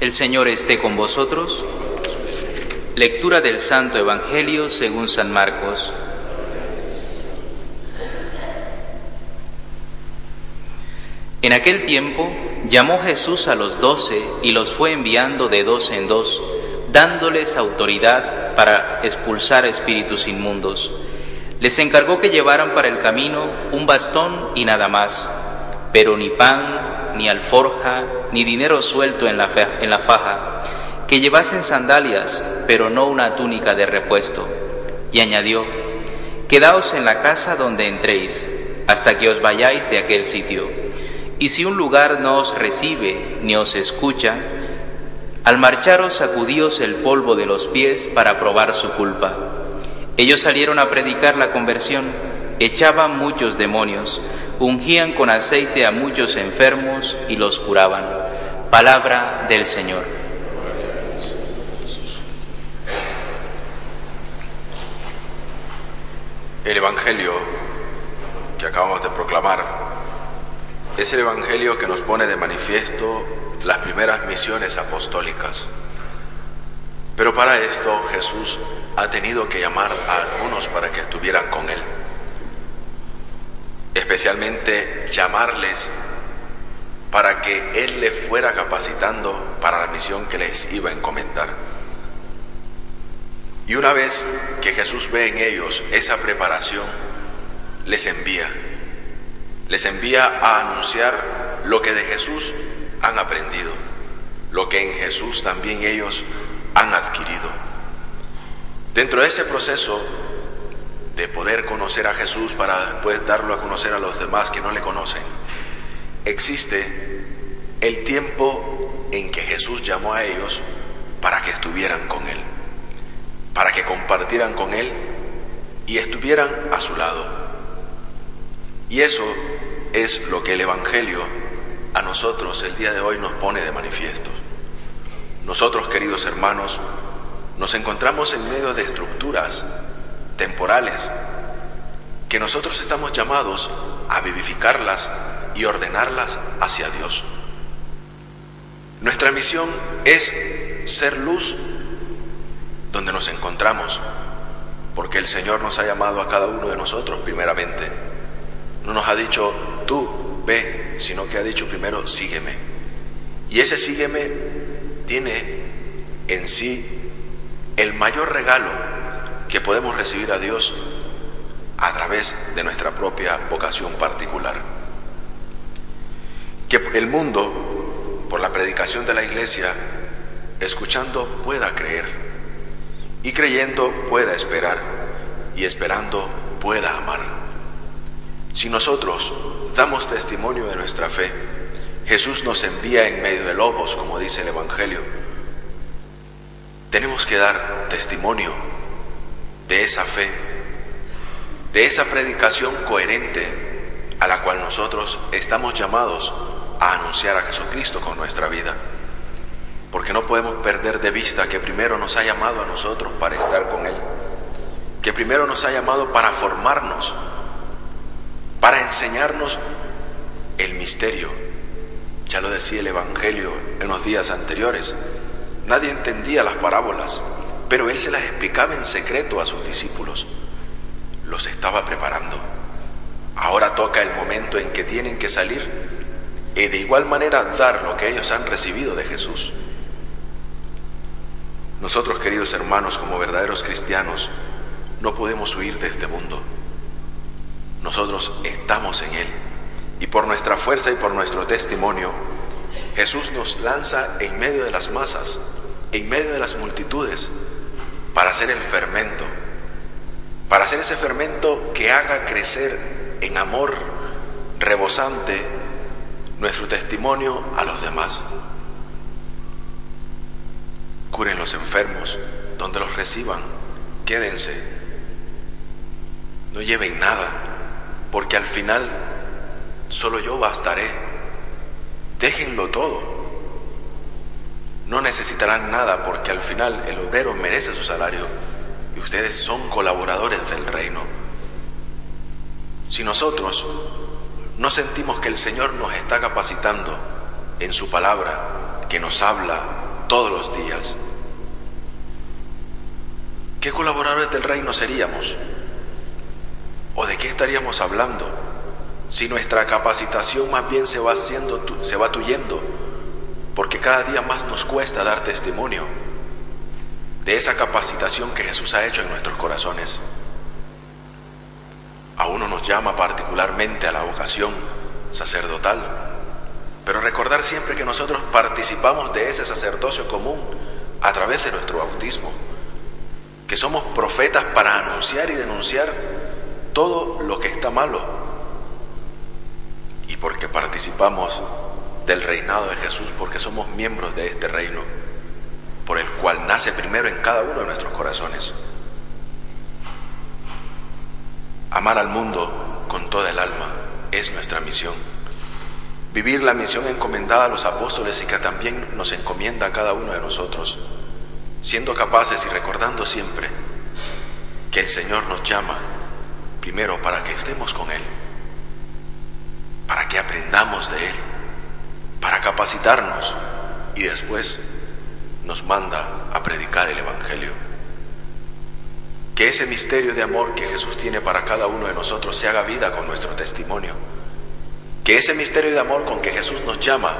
El Señor esté con vosotros. Lectura del Santo Evangelio según San Marcos. En aquel tiempo llamó Jesús a los doce y los fue enviando de dos en dos, dándoles autoridad para expulsar espíritus inmundos. Les encargó que llevaran para el camino un bastón y nada más, pero ni pan, ni alforja, ni dinero suelto en la, en la faja, que llevasen sandalias, pero no una túnica de repuesto. Y añadió, Quedaos en la casa donde entréis, hasta que os vayáis de aquel sitio. Y si un lugar no os recibe ni os escucha, al marcharos sacudíos el polvo de los pies para probar su culpa. Ellos salieron a predicar la conversión, echaban muchos demonios, ungían con aceite a muchos enfermos y los curaban. Palabra del Señor. El Evangelio que acabamos de proclamar es el Evangelio que nos pone de manifiesto las primeras misiones apostólicas. Pero para esto Jesús ha tenido que llamar a algunos para que estuvieran con Él especialmente llamarles para que Él les fuera capacitando para la misión que les iba a encomendar. Y una vez que Jesús ve en ellos esa preparación, les envía, les envía a anunciar lo que de Jesús han aprendido, lo que en Jesús también ellos han adquirido. Dentro de ese proceso de poder conocer a Jesús para después darlo a conocer a los demás que no le conocen, existe el tiempo en que Jesús llamó a ellos para que estuvieran con Él, para que compartieran con Él y estuvieran a su lado. Y eso es lo que el Evangelio a nosotros el día de hoy nos pone de manifiesto. Nosotros, queridos hermanos, nos encontramos en medio de estructuras temporales, que nosotros estamos llamados a vivificarlas y ordenarlas hacia Dios. Nuestra misión es ser luz donde nos encontramos, porque el Señor nos ha llamado a cada uno de nosotros primeramente. No nos ha dicho tú ve, sino que ha dicho primero sígueme. Y ese sígueme tiene en sí el mayor regalo que podemos recibir a Dios a través de nuestra propia vocación particular. Que el mundo, por la predicación de la iglesia, escuchando pueda creer y creyendo pueda esperar y esperando pueda amar. Si nosotros damos testimonio de nuestra fe, Jesús nos envía en medio de lobos, como dice el Evangelio. Tenemos que dar testimonio de esa fe, de esa predicación coherente a la cual nosotros estamos llamados a anunciar a Jesucristo con nuestra vida. Porque no podemos perder de vista que primero nos ha llamado a nosotros para estar con Él, que primero nos ha llamado para formarnos, para enseñarnos el misterio. Ya lo decía el Evangelio en los días anteriores. Nadie entendía las parábolas, pero él se las explicaba en secreto a sus discípulos. Los estaba preparando. Ahora toca el momento en que tienen que salir y de igual manera dar lo que ellos han recibido de Jesús. Nosotros, queridos hermanos, como verdaderos cristianos, no podemos huir de este mundo. Nosotros estamos en él y por nuestra fuerza y por nuestro testimonio, Jesús nos lanza en medio de las masas, en medio de las multitudes, para hacer el fermento, para hacer ese fermento que haga crecer en amor rebosante nuestro testimonio a los demás. Curen los enfermos donde los reciban, quédense, no lleven nada, porque al final solo yo bastaré. Déjenlo todo. No necesitarán nada porque al final el obrero merece su salario y ustedes son colaboradores del reino. Si nosotros no sentimos que el Señor nos está capacitando en su palabra, que nos habla todos los días, ¿qué colaboradores del reino seríamos? ¿O de qué estaríamos hablando si nuestra capacitación más bien se va haciendo, se va tuyendo? Porque cada día más nos cuesta dar testimonio de esa capacitación que Jesús ha hecho en nuestros corazones. A uno nos llama particularmente a la vocación sacerdotal, pero recordar siempre que nosotros participamos de ese sacerdocio común a través de nuestro bautismo, que somos profetas para anunciar y denunciar todo lo que está malo, y porque participamos del reinado de Jesús, porque somos miembros de este reino, por el cual nace primero en cada uno de nuestros corazones. Amar al mundo con toda el alma es nuestra misión. Vivir la misión encomendada a los apóstoles y que también nos encomienda a cada uno de nosotros, siendo capaces y recordando siempre que el Señor nos llama primero para que estemos con Él, para que aprendamos de Él, para capacitarnos y después nos manda a predicar el Evangelio. Que ese misterio de amor que Jesús tiene para cada uno de nosotros se haga vida con nuestro testimonio. Que ese misterio de amor con que Jesús nos llama,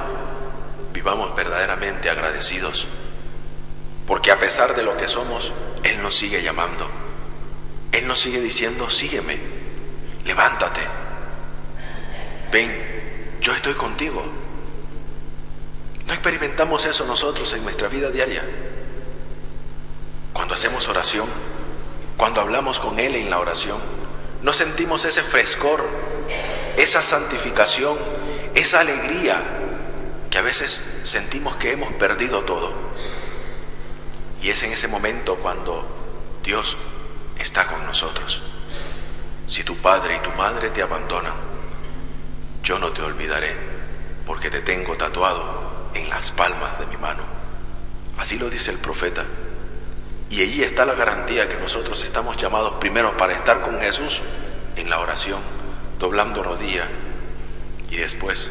vivamos verdaderamente agradecidos. Porque a pesar de lo que somos, Él nos sigue llamando. Él nos sigue diciendo, sígueme, levántate, ven, yo estoy contigo. ¿No experimentamos eso nosotros en nuestra vida diaria? Cuando hacemos oración, cuando hablamos con Él en la oración, no sentimos ese frescor, esa santificación, esa alegría que a veces sentimos que hemos perdido todo. Y es en ese momento cuando Dios está con nosotros. Si tu padre y tu madre te abandonan, yo no te olvidaré porque te tengo tatuado en las palmas de mi mano. Así lo dice el profeta. Y allí está la garantía que nosotros estamos llamados primero para estar con Jesús en la oración, doblando rodilla, y después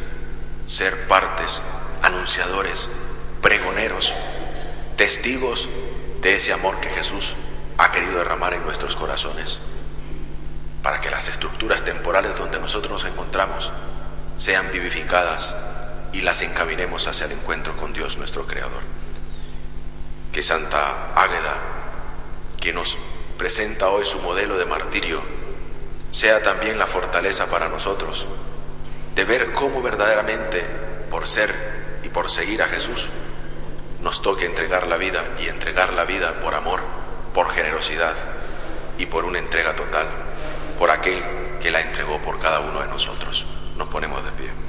ser partes, anunciadores, pregoneros, testigos de ese amor que Jesús ha querido derramar en nuestros corazones, para que las estructuras temporales donde nosotros nos encontramos sean vivificadas y las encaminemos hacia el encuentro con Dios nuestro Creador. Que Santa Águeda, que nos presenta hoy su modelo de martirio, sea también la fortaleza para nosotros de ver cómo verdaderamente, por ser y por seguir a Jesús, nos toque entregar la vida y entregar la vida por amor, por generosidad y por una entrega total, por aquel que la entregó por cada uno de nosotros. Nos ponemos de pie.